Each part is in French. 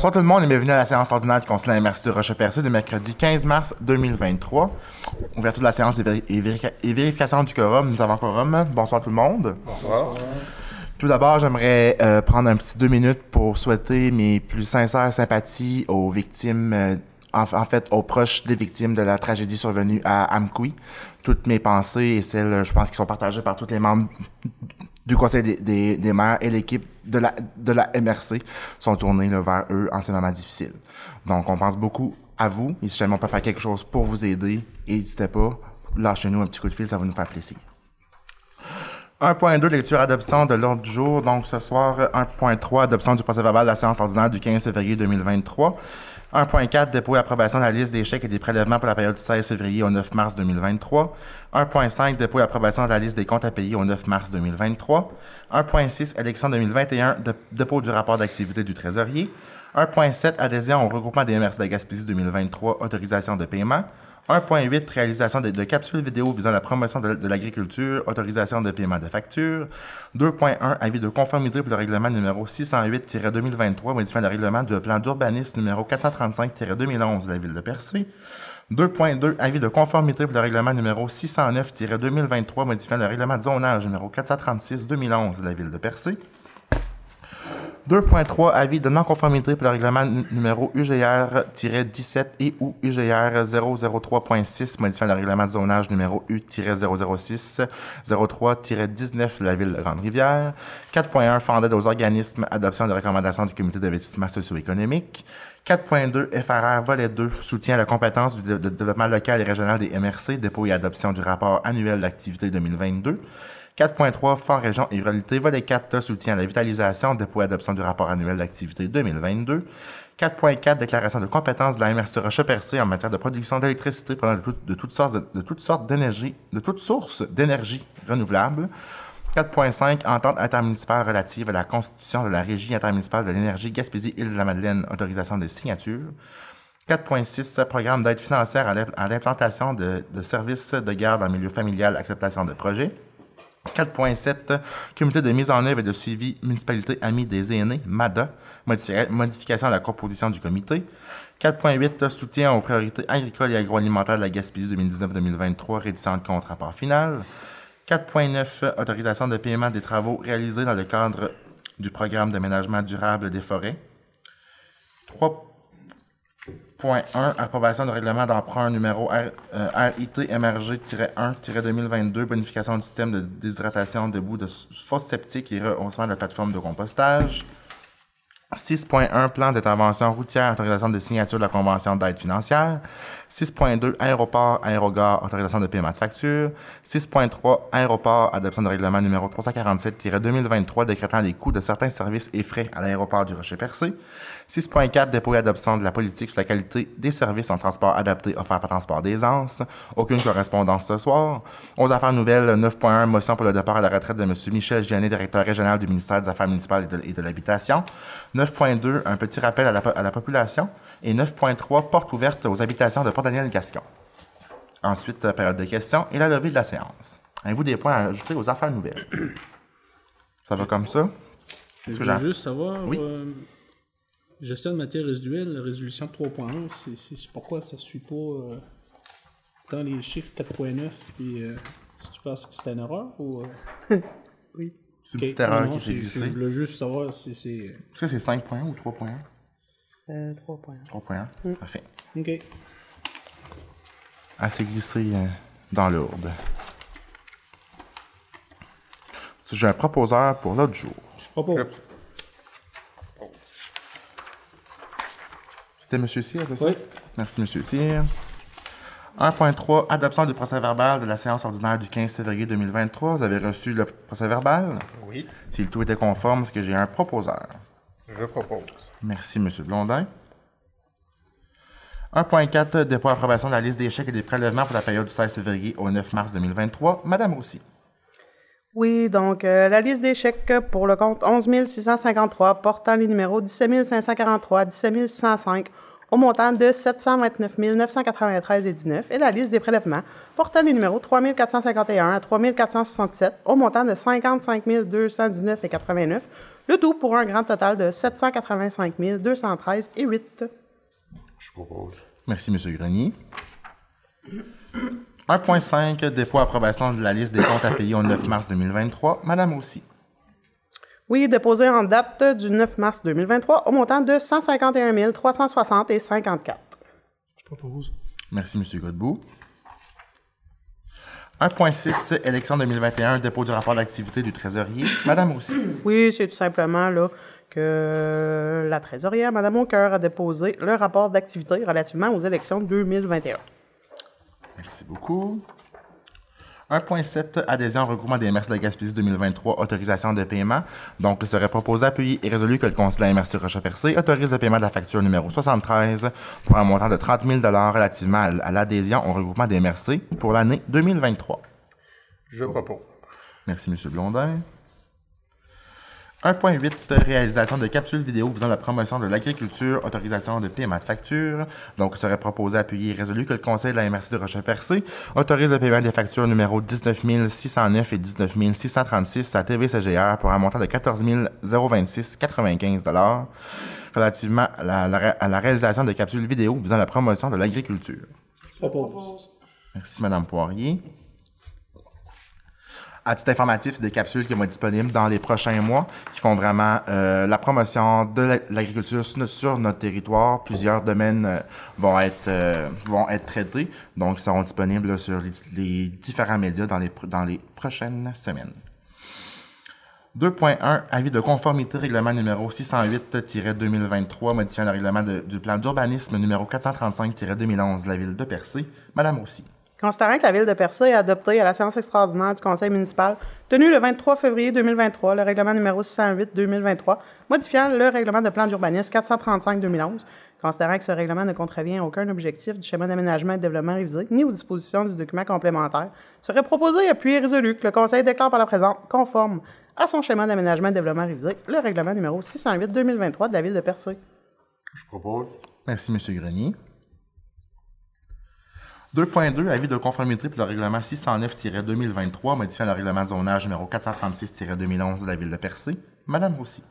Bonsoir tout le monde et bienvenue à la séance ordinaire du Conseil de Roche-Percé du mercredi 15 mars 2023. Ouverture de la séance et, véri- et véri- et vérification du quorum. Nous avons quorum. Bonsoir tout le monde. Bonsoir. Tout d'abord, j'aimerais euh, prendre un petit deux minutes pour souhaiter mes plus sincères sympathies aux victimes, euh, en, en fait, aux proches des victimes de la tragédie survenue à Amqui. Toutes mes pensées et celles, je pense, qui sont partagées par tous les membres du Conseil des, maires et l'équipe de la, MRC sont tournées là, vers eux en ces moments difficiles. Donc, on pense beaucoup à vous et si jamais on peut faire quelque chose pour vous aider, n'hésitez pas, lâchez-nous un petit coup de fil, ça va nous faire plaisir. 1.2, lecture adoption de l'ordre du jour. Donc, ce soir, 1.3, adoption du procès verbal de la séance ordinaire du 15 février 2023. 1.4, dépôt et approbation de la liste des chèques et des prélèvements pour la période du 16 février au 9 mars 2023. 1.5, dépôt et approbation de la liste des comptes à payer au 9 mars 2023. 1.6, élection 2021, de- dépôt du rapport d'activité du trésorier. 1.7, adhésion au regroupement des MRC de la Gaspésie 2023, autorisation de paiement. 1.8, réalisation de, capsules vidéo visant la promotion de, de l'agriculture, autorisation de paiement de factures. 2.1, avis de conformité pour le règlement numéro 608-2023, modifiant le règlement du plan d'urbanisme numéro 435-2011 de la ville de Percé. 2.2, avis de conformité pour le règlement numéro 609-2023, modifiant le règlement de zonage numéro 436-2011 de la ville de Percé. 2.3, avis de non-conformité pour le règlement numéro UGR-17 et ou UGR 003.6, modifiant le règlement de zonage numéro U-006 03-19 de la ville de Grande-Rivière. 4.1, fonds d'aide aux organismes, adoption de recommandations du comité d'investissement socio-économique. 4.2, FRR, volet 2, soutien à la compétence du développement local et régional des MRC, dépôt et adoption du rapport annuel d'activité 2022. 4.3, Fonds Région et Ruralité, volet 4, soutien à la vitalisation, dépôt et adoption du rapport annuel d'activité 2022. 4.4, déclaration de compétences de la MRC Roche-Percé en matière de production d'électricité provenant de, tout- de toutes sortes de, d'énergie, de toutes sources d'énergie renouvelable. 4.5, entente intermunicipale relative à la constitution de la Régie intermunicipale de l'énergie Gaspésie-Île-de-la-Madeleine, autorisation des signatures. 4.6, programme d'aide financière à l'im- à l'implantation de, services de garde en milieu familial, acceptation de projet. 4.7, comité de mise en œuvre et de suivi municipalité amie des aînés, MADA, modifi- modification de la composition du comité. 4.8, soutien aux priorités agricoles et agroalimentaires de la Gaspésie 2019-2023, rédition de compte rapport final. 4.9, autorisation de paiement des travaux réalisés dans le cadre du programme d'aménagement durable des forêts. 3.1, approbation de règlement d'emprunt numéro R, euh, RIT MRG-1-2022, bonification du système de déshydratation de bout de fosse septique et rehaussement de la plateforme de compostage. 6.1 Plan d'intervention routière, autorisation de signature de la Convention d'aide financière. 6.2 Aéroport, aérogare, autorisation de paiement de facture. 6.3 Aéroport, adoption de règlement numéro 347-2023 décrétant les coûts de certains services et frais à l'aéroport du Rocher-Percé. 6.4 Dépôt et adoption de la politique sur la qualité des services en transport adapté offerts par Transport des Anses. Aucune correspondance ce soir. Aux affaires nouvelles, 9.1 Motion pour le départ à la retraite de M. Michel Giannet, directeur régional du ministère des Affaires municipales et de, l'Habitation. 9.2 Un petit rappel à la population. Et 9.3 Porte ouverte aux habitations de Port-Daniel-Gascon. Ensuite, euh, période de questions et la levée de la séance. Avez-vous des points à ajouter aux affaires nouvelles? Ça va comme ça? Je j'ai- juste savoir, Oui. euh, gestion de matière résiduelle, la résolution 3.1, c'est- pourquoi ça suit pas euh, dans les chiffres 4.9, puis euh, si tu penses que c'est une erreur ou... euh, Oui. C'est une petite erreur non, qui s'est glissée. Je voulais juste savoir si c'est... Est-ce que c'est 5.1 ou 3.1? Euh, 3 points. 3.1. Parfait. Ok. Elle s'est glissée euh, dans l'ordre. J'ai un proposeur pour l'autre jour. Je propose. C'était M. Cyr, c'est ça? Oui. Merci, M. Cyr. 1.3, adoption du procès verbal de la séance ordinaire du 15 février 2023. Vous avez reçu le procès verbal? Oui, Si le tout était conforme, est-ce que j'ai un proposeur? Je propose. Merci, M. Blondin. 1.4, dépôt approbation de la liste des chèques et des prélèvements pour la période du 16 février au 9 mars 2023. Madame Roussy. Oui, donc euh, la liste des chèques pour le compte 11 653 portant les numéros 17 543, 17 605 au montant de 729 993 et 19 et la liste des prélèvements portant les numéros 3 451 à 3 467 au montant de 55 219 et 89, Le tout pour un grand total de 785 213 et 8. Je propose. Merci, M. Grenier. 1.5, dépôt approbation de la liste des comptes à payer au 9 mars 2023. Madame aussi. Oui, déposé en date du 9 mars 2023 au montant de 151 360 et 54. Je propose. Merci, M. Godbout. 1.6, élection 2021, dépôt du rapport d'activité du trésorier. Madame aussi. Oui, c'est tout simplement là que la trésorière, Mme Aucoeur, a déposé le rapport d'activité relativement aux élections 2021. Merci beaucoup. 1.7, adhésion au regroupement des MRC de la Gaspésie 2023, autorisation de paiement. Donc, il serait proposé, appuyé et résolu que le conseil de la MRC Rocher-Percé autorise le paiement de la facture numéro 73 pour un montant de 30 000 relativement à à l'adhésion au regroupement des MRC pour l'année 2023. Je propose. Merci, M. Blondin. 1.8, réalisation de capsules vidéo visant la promotion de l'agriculture, autorisation de paiement de factures. Donc, il serait proposé, appuyé et résolu que le Conseil de la MRC de Rocher-Percé autorise le paiement des factures numéro 19 609 et 19 636 à TVCGR pour un montant de 14 026,95 relativement à la, la- à la réalisation de capsules vidéo visant la promotion de l'agriculture. Je propose. Merci, Madame Poirier. À titre informatif, c'est des capsules qui vont être disponibles dans les prochains mois, qui font vraiment euh, la promotion de la- l'agriculture sur, notre- territoire. Plusieurs domaines euh, vont être euh, vont être traités, donc ils seront disponibles sur les, différents médias dans les dans les prochaines semaines. 2.1 Avis de conformité règlement numéro 608-2023 modifiant le règlement du plan d'urbanisme numéro 435-2011 de la ville de Percé. Madame aussi. Considérant que la Ville de Percé a adopté à la séance extraordinaire du Conseil municipal tenue le 23 février 2023 le règlement numéro 608-2023 modifiant le règlement de plan d'urbanisme 435-2011, considérant que ce règlement ne contrevient à aucun objectif du schéma d'aménagement et de développement révisé ni aux dispositions du document complémentaire, serait proposé, appuyé et résolu que le Conseil déclare par la présente conforme à son schéma d'aménagement et de développement révisé le règlement numéro 608-2023 de la Ville de Percé. Je propose. Merci, M. Grenier. 2.2 Avis de conformité pour le règlement 609-2023 modifiant le règlement de zonage numéro 436-2011 de la ville de Percé. Madame Roussy.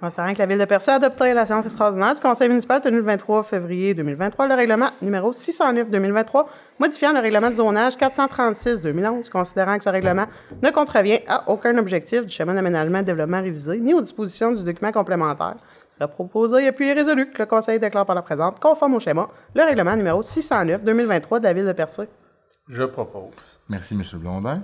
Considérant que la Ville de Percé a adopté la séance extraordinaire du Conseil municipal tenue le 23 février 2023 le règlement numéro 609-2023 modifiant le règlement de zonage 436-2011, considérant que ce règlement ne contrevient à aucun objectif du schéma d'aménagement et développement révisé ni aux dispositions du document complémentaire, sera proposé et puis résolu que le Conseil déclare par la présente, conforme au schéma, le règlement numéro 609-2023 de la Ville de Percé. Je propose. Merci, M. Blondin.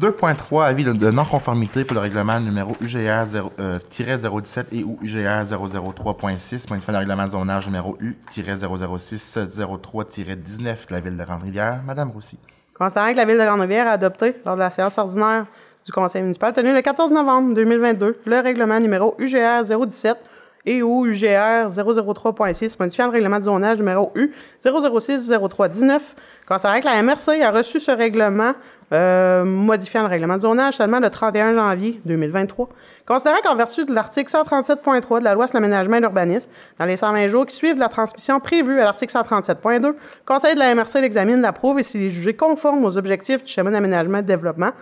2.3 Avis de- de non-conformité pour le règlement numéro UGR 0, euh, 017 et ou UGR 003.6 modifiant le règlement de zonage numéro U-006-03-19 de la ville de Grande-Rivière. Madame Roussy. Considérant que la Ville de Grande-Rivière a adopté, lors de la séance ordinaire du Conseil municipal tenue le 14 novembre 2022, le règlement numéro UGR 017 et ou UGR 003.6 modifiant le règlement de zonage numéro U 006-03-19, considérant que la MRC a reçu ce règlement euh, modifiant le règlement de zonage seulement le 31 janvier 2023, considérant qu'en vertu de l'article 137.3 de la loi sur l'aménagement et l'urbanisme, dans les 120 jours qui suivent la transmission prévue à l'article 137.2, le Conseil de la MRC l'examine, l'approuve et s'il est jugé conforme aux objectifs du schéma d'aménagement et de développement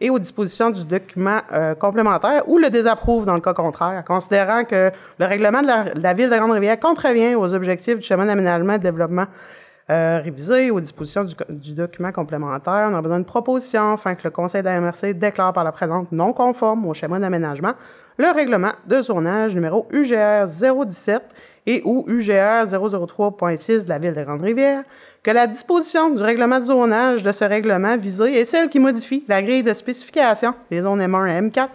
et aux dispositions du document euh, complémentaire ou le désapprouve dans le cas contraire, considérant que le règlement de la, Ville de Grande-Rivière contrevient aux objectifs du schéma d'aménagement et de développement euh, révisé aux dispositions du, document complémentaire. On a besoin de propositions afin que le Conseil de la MRC déclare par la présente non conforme au schéma d'aménagement le règlement de zonage numéro UGR 017 et ou UGR 003.6 de la Ville de Grande-Rivière, que la disposition du règlement de zonage de ce règlement visé est celle qui modifie la grille de spécification des zones M1 et M4,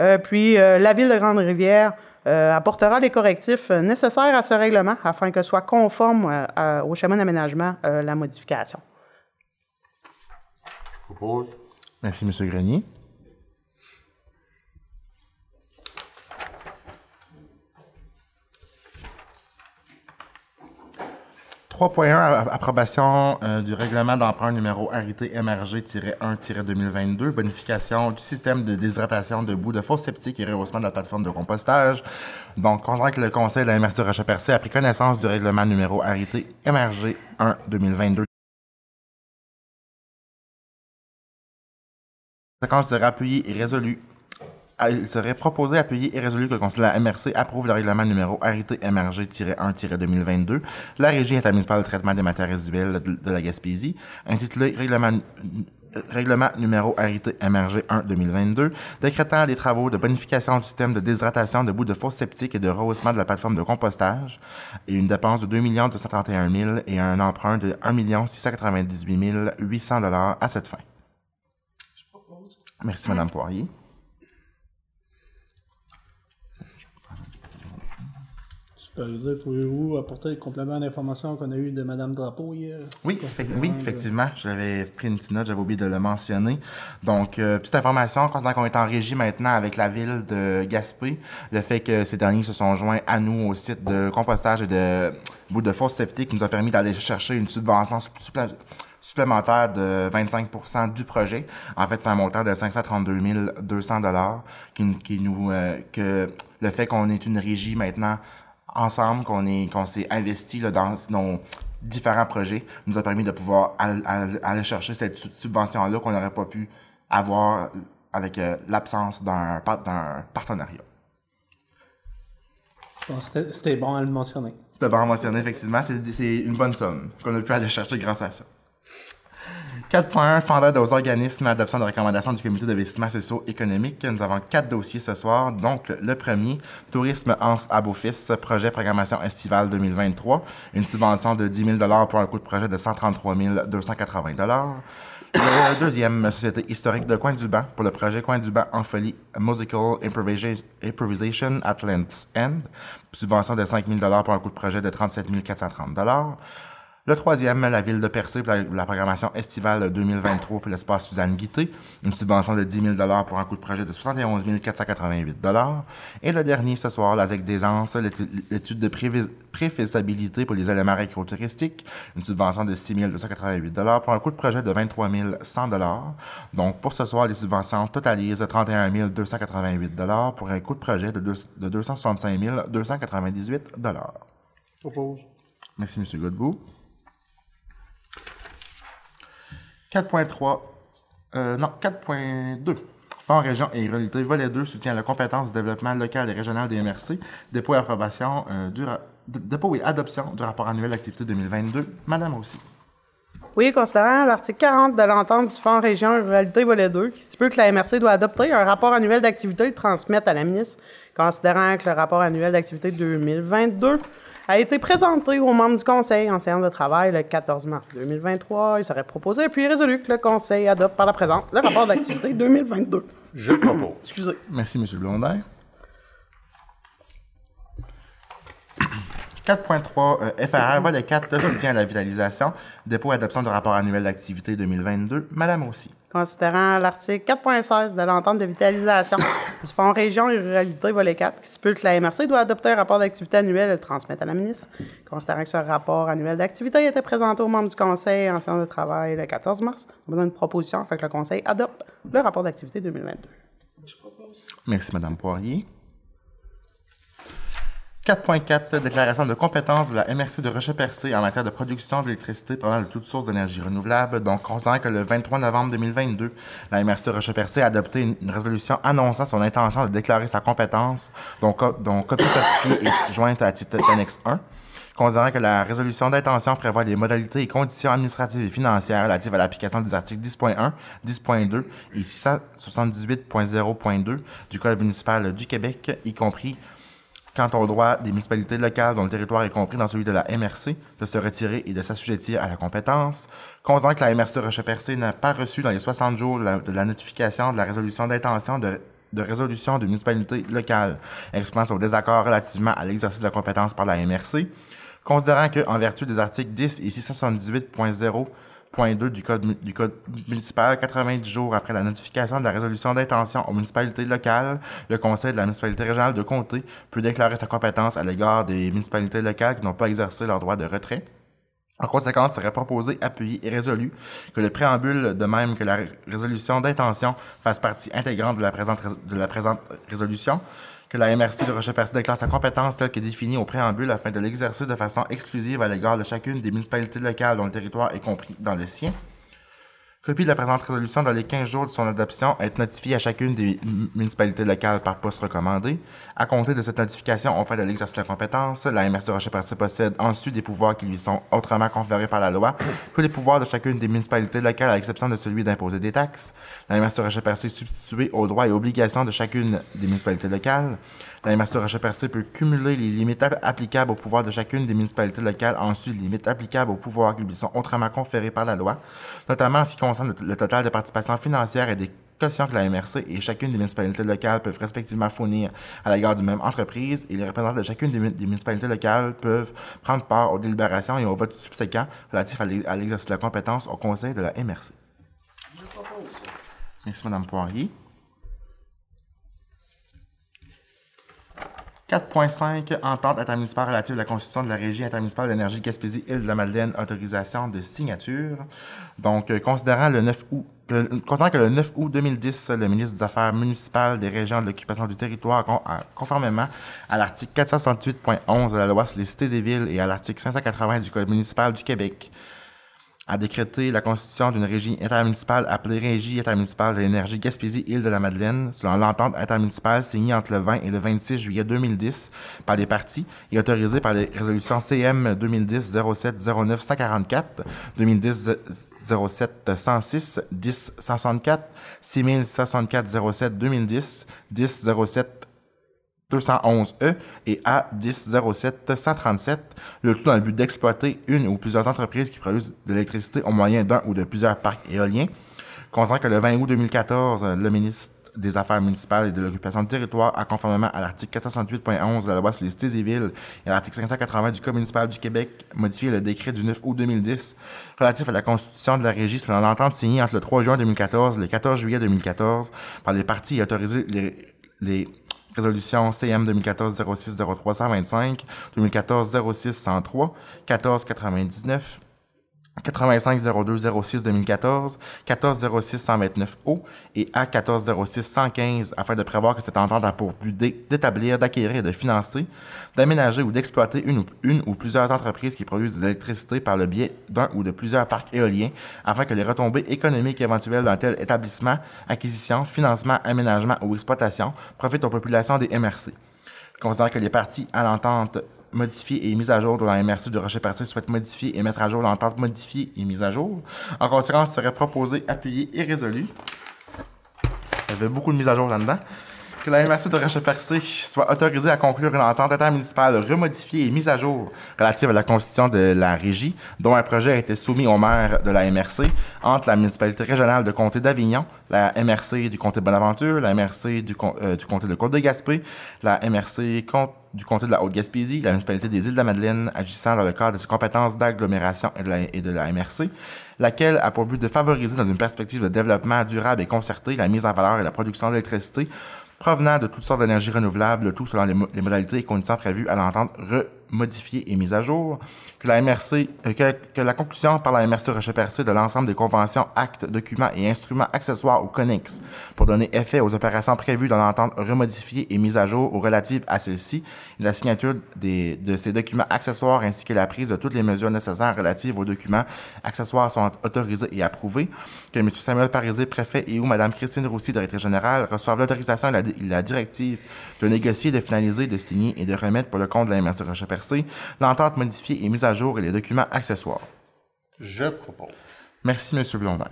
euh, puis euh, la Ville de Grande-Rivière euh, apportera les correctifs euh, nécessaires à ce règlement afin que soit conforme euh, à- au schéma d'aménagement euh, la modification. Je propose. Merci, M. Grenier. « 3.1 a- Approbation euh, du règlement d'emprunt numéro arrêté MRG-1-2022, bonification du système de déshydratation de boue de fosse septique et rehaussement de la plateforme de compostage. Donc, considérant que le Conseil de la MRC de Rocher-Percé a pris connaissance du règlement numéro arrêté MRG-1-2022 conséquence, il serait appuyé et résolu. Il serait proposé, appuyé et résolu que le Conseil de la MRC approuve le règlement numéro RIT-MRG-1-2022, la Régie intermunicipale de traitement des matières résiduelles de, de la Gaspésie, intitulé Règlement Règlement numéro RIT-MRG 1-2022, décrétant les travaux de bonification du système de déshydratation de bouts de fosse septique et de rehaussement de la plateforme de compostage, et une dépense de 2 231 000 et un emprunt de 1 698 800 à cette fin. Merci, Madame Poirier. Superviseur, pouvez-vous apporter le complément d'information qu'on a eu de Mme Drapeau hier? Oui, effec- oui, effectivement. J'avais pris une petite note, j'avais oublié de le mentionner. Donc, euh, petite information, considérant qu'on est en régie maintenant avec la ville de Gaspé, le fait que ces derniers se sont joints à nous au site de compostage et de bout de fosse septique nous a permis d'aller chercher une subvention supplé- supplémentaire de 25% du projet. En fait, c'est un montant de 532 200 dollars qui, qui nous euh, que le fait qu'on est une régie maintenant ensemble, qu'on est qu'on s'est investi là, dans nos différents projets, nous a permis de pouvoir al- al- aller chercher cette su- subvention-là qu'on n'aurait pas pu avoir avec euh, l'absence d'un par- d'un partenariat. C'était- c'était bon à le mentionner. C'est devant mentionner, effectivement, c'est une bonne somme qu'on a pu aller chercher grâce à ça. 4.1, fondeur aux organismes, adoption de recommandations du comité d'investissement socio-économique. Nous avons quatre dossiers ce soir. Donc, le- premier, Tourisme Hans à Beaufils, projet programmation estivale 2023. Une subvention de 10 000 pour un coût de projet de 133 280 Le deuxième, Société historique de Coin-du-Banc, pour le projet Coin-du-Banc en folie Musical Improvisa- Improvisation at Land's End. Subvention de 5 000 pour un coût de projet de 37 430 le troisième, la ville de Percé pour la, la programmation estivale 2023 pour l'espace Suzanne Guité, une subvention de 10 000 pour un coût de projet de 71 488 Et le dernier ce soir, la ZEC des Anses, l'étude de préfaisabilité pour les éléments récro-touristiques, une subvention de 6 288 pour un coût de projet de 23 100 Donc pour ce soir, les subventions totalisent 31 288 pour un coût de projet de, deux- de 265 298 Propose. Merci, M. Godbout. 4.3, euh, non, 4.2. Fonds région et ruralité, volet 2, soutient la compétence du développement local et régional des MRC, dépôt et approbation, euh, du dépôt adoption du rapport annuel d'activité 2022. Madame aussi. Oui, considérant l'article 40 de l'entente du Fonds Région et Ruralité Volet 2, qui stipule que la MRC doit adopter un rapport annuel d'activité et transmettre à la ministre, considérant que le rapport annuel d'activité 2022 a été présenté aux membres du Conseil en séance de travail le 14 mars 2023, il serait proposé puis résolu que le Conseil adopte par la présente le rapport d'activité 2022. Je propose. Excusez. Merci, M. Blondin. 4.3 euh, FRR, volet 4, soutien à la vitalisation, dépôt et adoption du rapport annuel d'activité 2022. Madame aussi. Considérant l'article 4.16 de l'entente de vitalisation du Fonds Région et Ruralité Volet 4, qui stipule que la MRC doit adopter un rapport d'activité annuel et le transmettre à la ministre. Considérant que ce rapport annuel d'activité a été présenté aux membres du Conseil en séance de travail le 14 mars, on donne une proposition afin que le Conseil adopte le rapport d'activité 2022. Merci, Madame Poirier. 4.4 Déclaration de compétence de la MRC de Rocher-Percé en matière de production d'électricité provenant de toutes sources d'énergie renouvelable. Donc, considérant que le 23 novembre 2022, la MRC de Rocher-Percé a adopté une, résolution annonçant son intention de déclarer sa compétence, dont, dont copie certifiée est jointe à titre d'annexe 1. Considérant que la résolution d'intention prévoit les modalités et conditions administratives et financières relatives à l'application des articles 10.1, 10.2 et 678.0.2 du Code municipal du Québec, y compris quant au droit des municipalités locales dont le territoire est compris dans celui de la MRC de se retirer et de s'assujettir à la compétence, considérant que la MRC de Rocher-Percé n'a pas reçu dans les 60 jours de la, notification de la résolution d'intention de, de résolution de municipalité locale exprimant son désaccord relativement à l'exercice de la compétence par la MRC, considérant que, en vertu des articles 10 et 678.0 Point 2 du code, du code municipal, 90 jours après la notification de la résolution d'intention aux municipalités locales, le conseil de la municipalité régionale de comté peut déclarer sa compétence à l'égard des municipalités locales qui n'ont pas exercé leur droit de retrait. En conséquence, il serait proposé, appuyé et résolu que le préambule, de même que la ré- résolution d'intention, fasse partie intégrante de la présente résolution, que la MRC de Rocher-Percé déclare sa compétence telle que définie au préambule afin de l'exercer de façon exclusive à l'égard de chacune des municipalités locales dont le territoire est compris dans le sien, Copie de la présente résolution dans les 15 jours de son adoption est notifiée à chacune des municipalités locales par poste recommandé. À compter de cette notification, on fait de l'exercice de la compétence. La MRC Rocher-Percé possède ensuite des pouvoirs qui lui sont autrement conférés par la loi. Tous les pouvoirs de chacune des municipalités locales, à l'exception de celui d'imposer des taxes. La MRC Rocher-Percé est substituée aux droits et obligations de chacune des municipalités locales. La MRC Rocher-Percé peut cumuler les limites applicables aux pouvoirs de chacune des municipalités locales, ensuite les limites applicables aux pouvoirs qui lui sont autrement conférés par la loi, notamment en ce qui concerne le, le total de participation financière et des cautions que la MRC et chacune des municipalités locales peuvent respectivement fournir à l'égard d'une même entreprise et les représentants de chacune des, mu- des municipalités locales peuvent prendre part aux délibérations et aux votes subséquents relatifs à l'exercice de la compétence au conseil de la MRC. Merci, Mme Poirier. 4.5 Entente intermunicipale relative à la constitution de la Régie intermunicipale de l'énergie Gaspésie-Île-de-la-Madeleine, autorisation de signature. Donc, euh, considérant le 9 août, que- le 9 août 2010, le ministre des Affaires municipales, des régions de l'occupation du territoire, à- conformément à l'article 468.11 de la loi sur les cités et villes et à l'article 580 du Code municipal du Québec, a décrété la constitution d'une régie intermunicipale appelée Régie intermunicipale de l'énergie Gaspésie-Île-de-la-Madeleine, selon l'entente intermunicipale signée entre le 20 et le 26 juillet 2010 par les partis et autorisée par les résolutions CM 2010 07 09 144, 2010 211E et A1007 137, le tout dans le but d'exploiter une ou plusieurs entreprises qui produisent de l'électricité au moyen d'un ou de plusieurs parcs éoliens. Considérant que le 20 août 2014, le ministre des Affaires municipales et de l'occupation du territoire a conformément à l'article 468.11 de la loi sur les cités et villes et à l'article 580 du Code municipal du Québec modifié le décret du 9 août 2010 relatif à la constitution de la régie selon l'entente signée entre le 3 juin 2014 et le 14 juillet 2014 par les partis et autorisé les, les Résolution CM 2014 06 03 85 02 06 2014, 14 06 129 O et A 14 06 115 afin de prévoir que cette entente a pour but d'é- d'établir, d'acquérir et de financer, d'aménager ou d'exploiter une ou, une ou plusieurs entreprises qui produisent de l'électricité par le biais d'un ou de plusieurs parcs éoliens afin que les retombées économiques éventuelles d'un tel établissement, acquisition, financement, aménagement ou exploitation profitent aux populations des MRC. Je considère que les parties à l'entente modifiée et mise à jour de la MRC de Rocher-Percé souhaitent modifier et mettre à jour l'entente modifiée et mise à jour. En conséquence, serait proposé, appuyé et résolu. Il y avait beaucoup de mises à jour là-dedans. Que la MRC de Rocher-Percé soit autorisée à conclure une entente intermunicipale remodifiée et mise à jour relative à la constitution de la régie, dont un projet a été soumis au maire de la MRC entre la municipalité régionale de comté d'Avignon, la MRC du comté de Bonaventure, la MRC du, euh, du comté de Côte-de-Gaspé, la MRC com- du comté de la Haute-Gaspésie, la municipalité des îles de la Madeleine, agissant dans le cadre de ses compétences d'agglomération et, de la- MRC, laquelle a pour but de favoriser dans une perspective de développement durable et concerté la mise en valeur et la production d'électricité provenant de toutes sortes d'énergies renouvelables, le tout selon les, les modalités et conditions prévues à l'entente remodifiée et mise à jour, que la MRC, euh, que, que la conclusion par la MRC Rocher-Percé de l'ensemble des conventions, actes, documents et instruments accessoires ou connexes pour donner effet aux opérations prévues dans l'entente remodifiée et mise à jour ou relatives à celle-ci, la signature des, de ces documents accessoires ainsi que la prise de toutes les mesures nécessaires relatives aux documents accessoires sont autorisées et approuvées, que M. Samuel Parisé, préfet, et ou Mme Christine Roussy, directrice générale, reçoivent l'autorisation et la, la directive de négocier, de finaliser, de signer et de remettre pour le compte de la MRC Rocher-Percé l'entente modifiée et mise à jour et les documents accessoires. Je propose. Merci, M. Blondin.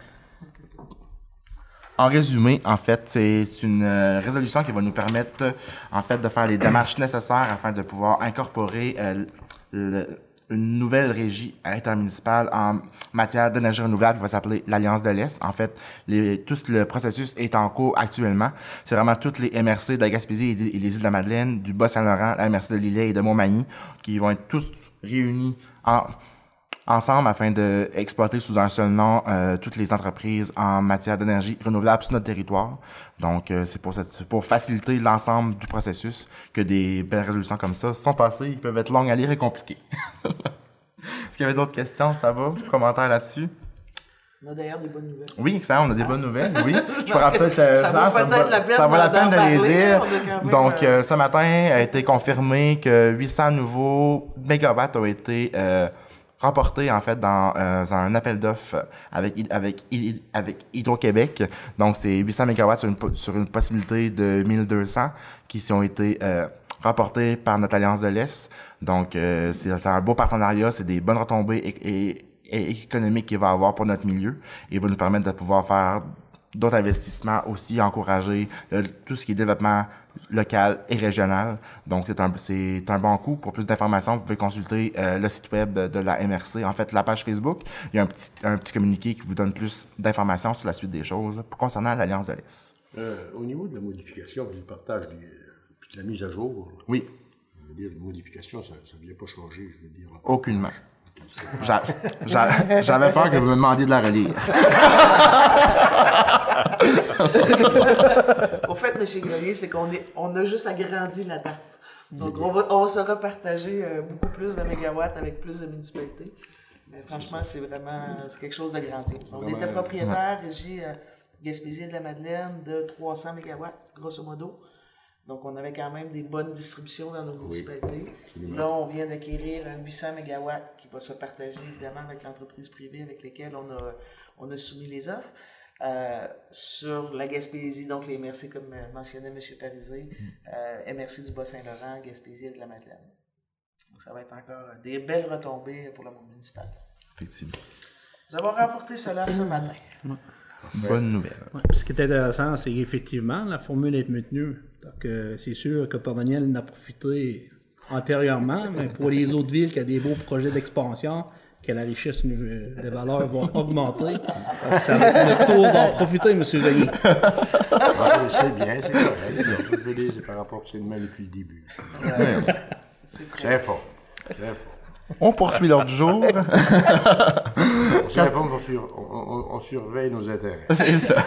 En résumé, en fait, c'est une euh, résolution qui va nous permettre, en fait, de faire les démarches nécessaires afin de pouvoir incorporer euh, le- une nouvelle régie intermunicipale en matière d'énergie renouvelable qui va s'appeler l'Alliance de l'Est. En fait, les, tout le processus est en cours actuellement. C'est vraiment toutes les MRC de la Gaspésie et, des- les îles de la Madeleine, du Bas-Saint-Laurent, la MRC de Lillet et de Montmagny, qui vont être tous réunis en, ensemble afin d'exploiter sous un seul nom euh, toutes les entreprises en matière d'énergie renouvelable sur notre territoire. Donc, euh, c'est pour, cette- c'est pour faciliter l'ensemble du processus que des belles résolutions comme ça sont passées. Ils peuvent être longues à lire et compliquées. Est-ce qu'il y avait d'autres questions? Ça va? Commentaires là-dessus? On a d'ailleurs des bonnes nouvelles. Oui, excellent, on a des bonnes nouvelles. Oui, je pourrais peut-être. euh, Ça vaut peut-être va- la peine Ça vaut la d'en peine de les dire. même, Donc, euh, ce matin a été confirmé que 800 nouveaux mégawatts ont été euh, remporté en fait dans euh, un appel d'offres avec avec avec Hydro-Québec. Donc c'est 800 MW sur une sur une possibilité de 1200 qui ont été euh, remportés par notre alliance de l'Est. Donc euh, c'est un beau partenariat, c'est des bonnes retombées et, économiques qu'il va avoir pour notre milieu et va nous permettre de pouvoir faire d'autres investissements aussi, encourager euh, tout ce qui est développement local et régional. Donc, c'est un, c'est un bon coup. Pour plus d'informations, vous pouvez consulter euh, le site web de la MRC, en fait, la page Facebook. Il y a un petit, un petit communiqué qui vous donne plus d'informations sur la suite des choses concernant l'Alliance de l'Est. Euh, au niveau de la modification du partage des, puis de la mise à jour, oui. je veux dire, la modification, ça ne vient pas changer, je veux dire. Aucunement. J'avais peur que vous me demandiez de la relire. Au fait, M. Grenier, c'est qu'on on a juste agrandi la date. Donc, on va, on va se repartager euh, beaucoup plus de mégawatts avec plus de municipalités. Mais franchement, c'est vraiment c'est quelque chose de grandiose. On était propriétaire, régie euh, Gaspésie de la Madeleine, de 300 mégawatts, grosso modo. Donc, on avait quand même des bonnes distributions dans nos municipalités. Là, on vient d'acquérir un 800 MW qui va se partager évidemment avec l'entreprise privée avec laquelle on a, on a soumis les offres. Euh, sur la Gaspésie, donc les MRC, comme mentionnait M. Parisé, euh, MRC du Bas-Saint-Laurent, Gaspésie et de la Madeleine. Donc, ça va être encore des belles retombées pour le monde municipal. Effectivement. Nous avons remporté cela ce matin. Bonne nouvelle. ce qui est intéressant, c'est qu'effectivement, la formule est maintenue. Donc, euh, c'est sûr que Port-Daniel en a profité antérieurement, mais pour les autres villes qui ont des beaux projets d'expansion, que la richesse des valeurs va augmenter. Donc, ça va être le tour d'en profiter, M. Denis. Ah, c'est bien, c'est correct. C'est par rapport à même depuis le début. C'est fort. C'est fort. On poursuit l'ordre du jour. on, on, surveille nos intérêts. C'est ça.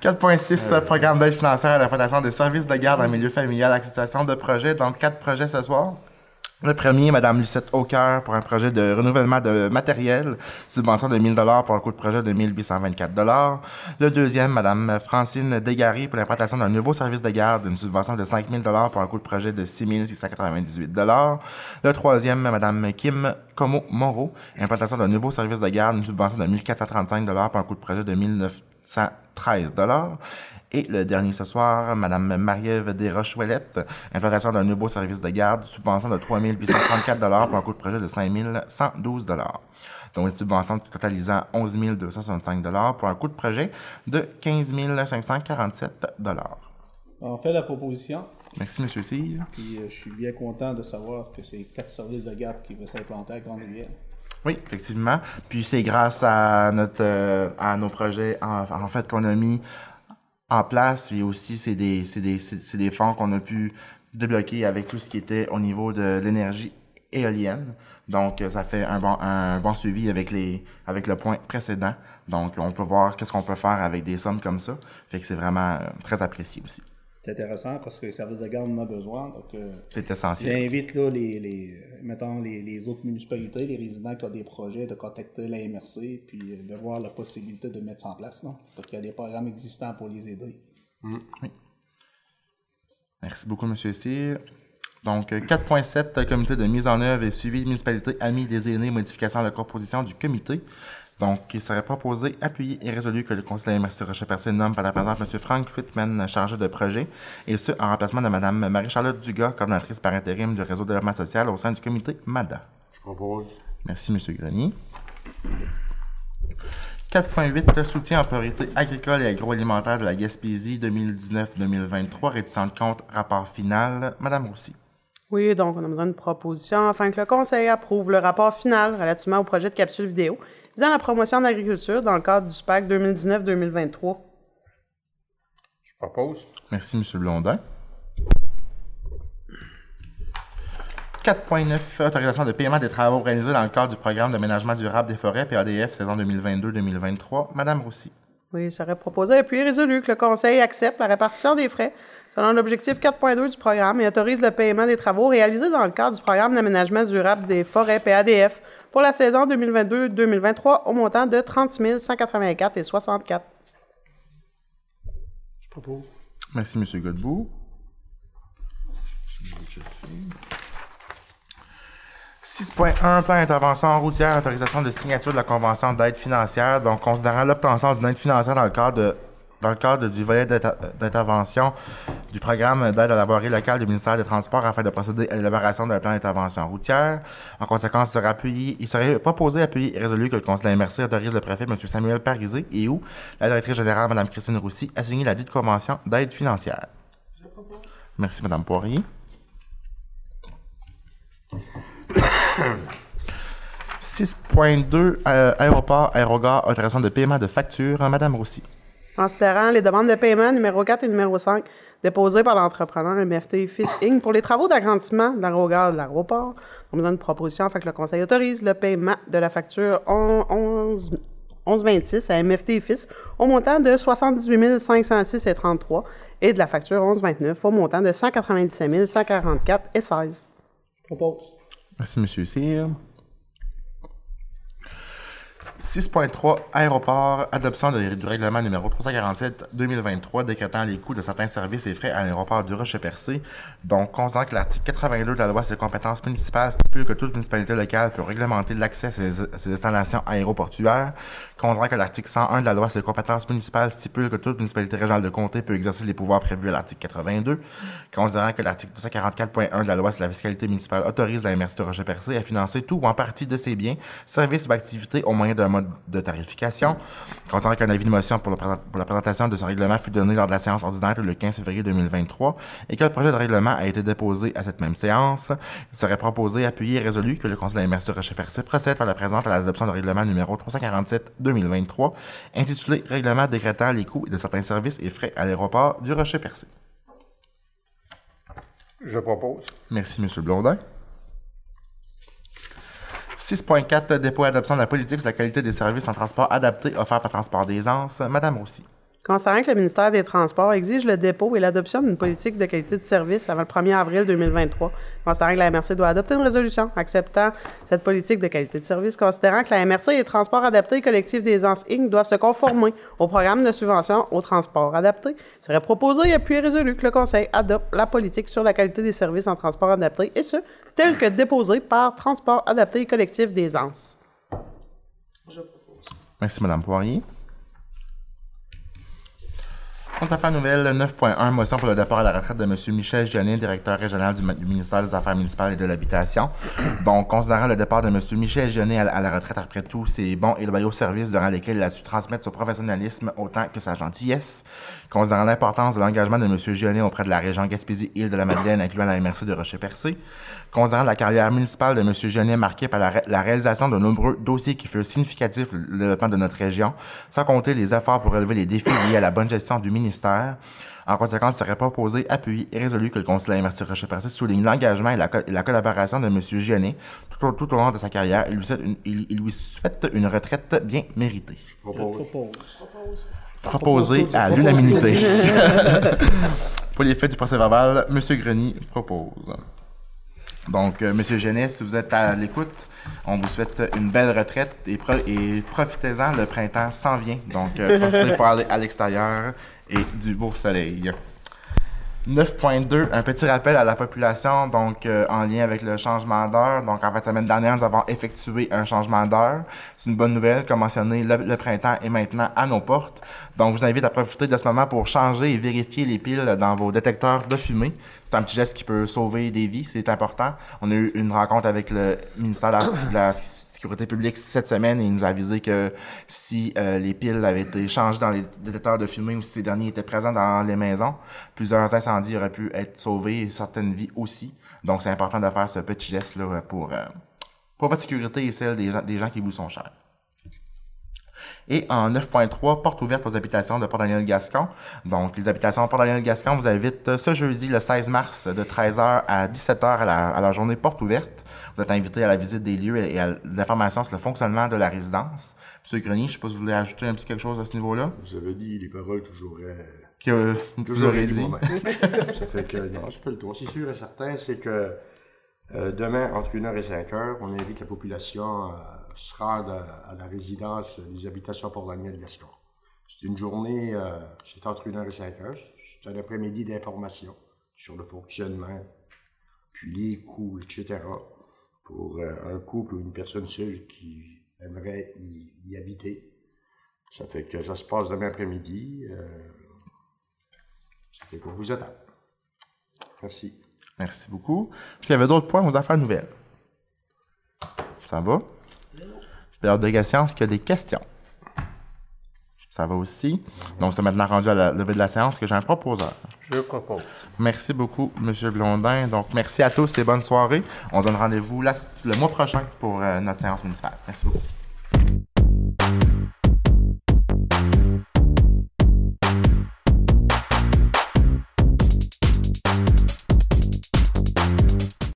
4.6, euh. programme d'aide financière à la Fondation des services de garde en mm. milieu familial, acceptation de projets. Donc, quatre projets ce soir. Le premier, Madame Lucette Aucœur, pour un projet de renouvellement de matériel, subvention de 1000 dollars pour un coût de projet de 1824 dollars. Le deuxième, Madame Francine Dégary, pour l'implantation d'un nouveau service de garde, une subvention de 5000 dollars pour un coût de projet de 6698 dollars. Le troisième, Madame Kim Como Moreau, implantation d'un nouveau service de garde, une subvention de 1435 dollars pour un coût de projet de 1900 13 et le dernier ce soir, Mme Marie-Ève Desroches-Ouellette, implantation d'un nouveau service de garde, subvention de 3 834 pour un coût de projet de 5 112 Donc, une subvention totalisant 11 265 pour un coût de projet de 15 547 On fait la proposition. Merci, M. Cyr. Puis, euh, je suis bien content de savoir que c'est quatre services de garde qui vont s'implanter à grande oui, effectivement. Puis c'est grâce à notre euh, à nos projets en, en fait qu'on a mis en place. Et aussi, c'est des, c'est des, c'est, des fonds qu'on a pu débloquer avec tout ce qui était au niveau de l'énergie éolienne. Donc, ça fait un bon, un bon suivi avec les, avec le point précédent. Donc, on peut voir qu'est-ce qu'on peut faire avec des sommes comme ça. Fait que c'est vraiment euh, très apprécié aussi c'est intéressant parce que les services de garde en ont besoin. Donc, euh, c'est essentiel. J'invite là, les, les, mettons, les, les, autres municipalités, les résidents qui ont des projets, de contacter la MRC puis euh, de voir la possibilité de mettre ça en place. Non? Donc, il y a des programmes existants pour les aider. Mm. Oui. Merci beaucoup, M. Cyr. Donc, 4.7, euh, comité de mise en œuvre et suivi municipalité amis des aînés, modification de la composition du comité. Donc, il serait proposé, appuyé et résolu que le conseil MRC Rocher-Percé nomme par la présente M. Frank Whitman, chargé de projet, et ce, en remplacement de Mme Marie-Charlotte Dugas, coordonnatrice par intérim du réseau de développement social au sein du comité MADA. Je propose. Merci, M. Grenier. 4.8 Soutien en priorité agricole et agroalimentaire de la Gaspésie 2019-2023, rédition de compte, rapport final. Madame Roussy. Oui, donc on a besoin d'une proposition afin que le Conseil approuve le rapport final relativement au projet de capsule vidéo visant la promotion de l'agriculture dans le cadre du SPAC 2019-2023. Je propose. Merci, M. Blondin. 4.9 Autorisation de paiement des travaux réalisés dans le cadre du programme d'aménagement durable des forêts PADF saison 2022-2023. Madame Roussy. Oui, il serait proposé et puis résolu que le Conseil accepte la répartition des frais selon l'objectif 4.2 du programme et autorise le paiement des travaux réalisés dans le cadre du programme d'aménagement durable des forêts PADF pour la saison 2022-2023 au montant de 30 184 et 64. Je propose. Merci, M. Godbout. 6.1 plan d'intervention routière, autorisation de signature de la convention d'aide financière. Donc, considérant l'obtention d'une aide financière dans le cadre de- dans le cadre du volet d'inter- d'intervention du programme d'aide à la voirie locale du ministère des Transports afin de procéder à l'élaboration d'un plan d'intervention routière. En conséquence, il serait, appuyé, il serait proposé, appuyé et résolu que le conseil MRC autorise le préfet, M. Samuel Parisé, et ou la directrice générale, Mme Christine Roussy, à signer la dite convention d'aide financière. Merci, Mme Poirier. 6.2 euh, Aéroport, aérogare, autorisation de paiement de facture, Madame Roussy. Considérant les demandes de paiement numéro 4 et numéro 5 déposées par l'entrepreneur MFT Fils Inc. pour les travaux d'agrandissement de l'aérogare de l'aéroport, on besoin d'une proposition afin que le conseil autorise le paiement de la facture 11 1126 à MFT Fils au montant de 78 506 et 33 et de la facture 1129 au montant de 197 144 et 16. Propose. Merci, M. Cyr. 6.3 Aéroport, adoption du règlement numéro 347-2023 décrétant les coûts de certains services et frais à l'aéroport du Rocher-Percé. Donc, considérant que l'article 82 de la loi sur les compétences municipales stipule que toute municipalité locale peut réglementer l'accès à ses, installations aéroportuaires, considérant que l'article 101 de la loi sur les compétences municipales stipule que toute municipalité régionale de comté peut exercer les pouvoirs prévus à l'article 82, considérant que l'article 244.1 de la loi sur la fiscalité municipale autorise la MRC de Rocher-Percé à financer tout ou en partie de ses biens, services ou activités au moyen d'un mode de tarification, considérant qu'un avis de motion pour, le présent- pour la présentation de ce règlement fut donné lors de la séance ordinaire le 15 février 2023 et que le projet de règlement a été déposé à cette même séance, il serait proposé, appuyé et résolu que le Conseil de de Rocher-Percé procède par la présente à l'adoption du règlement numéro 347-2023 intitulé Règlement décrétant les coûts de certains services et frais à l'aéroport du Rocher-Percé. Je propose. Merci, M. Blondin. 6.4 Dépôt et adoption de la politique sur la qualité des services en transport adaptés offerts par Transport d'Aisance. Madame Roussy. Considérant que le ministère des Transports exige le dépôt et l'adoption d'une politique de qualité de service avant le 1er avril 2023, considérant que la MRC doit adopter une résolution acceptant cette politique de qualité de service, considérant que la MRC et les transports adaptés et collectifs des Anses Inc. doivent se conformer au programme de subvention au transport adapté, il serait proposé et appuyé résolu que le Conseil adopte la politique sur la qualité des services en transport adapté, et ce, tel que déposé par Transport adapté et collectif des Anses. Je propose. Merci, Madame Poirier. Aux affaires nouvelles, 9.1, motion pour le départ à la retraite de M. Michel Giannet, directeur régional du, ministère des Affaires municipales et de l'Habitation. Donc, considérant le départ de M. Michel Giannet à, la- la retraite après tous ses bons et loyaux services durant lesquels il a su transmettre son professionnalisme autant que sa gentillesse, considérant l'importance de l'engagement de M. Giannet auprès de la région Gaspésie-Île-de-la-Madeleine, incluant la MRC de Rocher-Percé, considérant la carrière municipale de M. Giannet marquée par la, la réalisation de nombreux dossiers qui furent significatifs le développement de notre région, sans compter les efforts pour relever les défis liés à la bonne gestion du ministère. En conséquence, il serait proposé, appuyé et résolu que le conseiller MRC Rocher-Percé souligne l'engagement et la, co- et la collaboration de M. Giannet tout au, tout au long de sa carrière et lui souhaite une, il, il lui souhaite une retraite bien méritée. Je propose. Proposé à l'unanimité. Pour les faits du procès verbal, M. Greny propose. Donc, euh, M. Genet, si vous êtes à l'écoute, on vous souhaite une belle retraite et, pro- et profitez-en, le printemps s'en vient. Donc, euh, profitez pour aller à l'extérieur et du beau soleil. 9.2, un petit rappel à la population, donc euh, en lien avec le changement d'heure. Donc, en fait, semaine dernière, nous avons effectué un changement d'heure. C'est une bonne nouvelle, comme mentionné, le, printemps est maintenant à nos portes. Donc, je vous invite à profiter de ce moment pour changer et vérifier les piles dans vos détecteurs de fumée. C'est un petit geste qui peut sauver des vies, c'est important. On a eu une rencontre avec le ministère de la, de la sécurité publique cette semaine et il nous a avisé que si euh, les piles avaient été changées dans les détecteurs de fumée ou si ces derniers étaient présents dans les maisons, plusieurs incendies auraient pu être sauvés et certaines vies aussi. Donc, c'est important de faire ce petit geste-là pour, euh, pour votre sécurité et celle des gens, des gens qui vous sont chers. Et en 9.3, porte ouverte aux habitations de Port-Daniel-Gascon. Donc, les habitations de Port-Daniel-Gascon vous invitent ce jeudi, le 16 mars, de 13h à 17h à la, à la journée porte ouverte. Vous êtes invité à la visite des lieux et à l'information sur le fonctionnement de la résidence. Monsieur Grenier, je ne sais pas si vous voulez ajouter un petit quelque chose à ce niveau-là. Vous avez dit les paroles que j'aurais Que vous aurez dit. Ça fait que, non, c'est pas le tour. C'est sûr et certain, c'est que euh, demain, entre 1h et 5h, on invite la population à se rendre à, à la résidence des habitations pour Daniel Gascon. C'est une journée, euh, c'est entre 1h et 5h. C'est un après-midi d'information sur le fonctionnement, puis les coûts, etc. pour euh, un couple ou une personne seule qui aimerait y, y habiter. Ça fait que ça se passe demain après-midi. Euh, ça fait qu'on vous attend. Merci. Merci beaucoup. S'il y avait d'autres points aux affaires nouvelles. Ça va? Période de questions, est-ce qu'il y a des questions? Ça va aussi. Donc, c'est maintenant rendu à la levée de la séance que j'ai un proposeur. Je propose. Merci beaucoup, M. Blondin. Donc, merci à tous et bonne soirée. On donne rendez-vous le mois prochain pour euh, notre séance municipale. Merci beaucoup.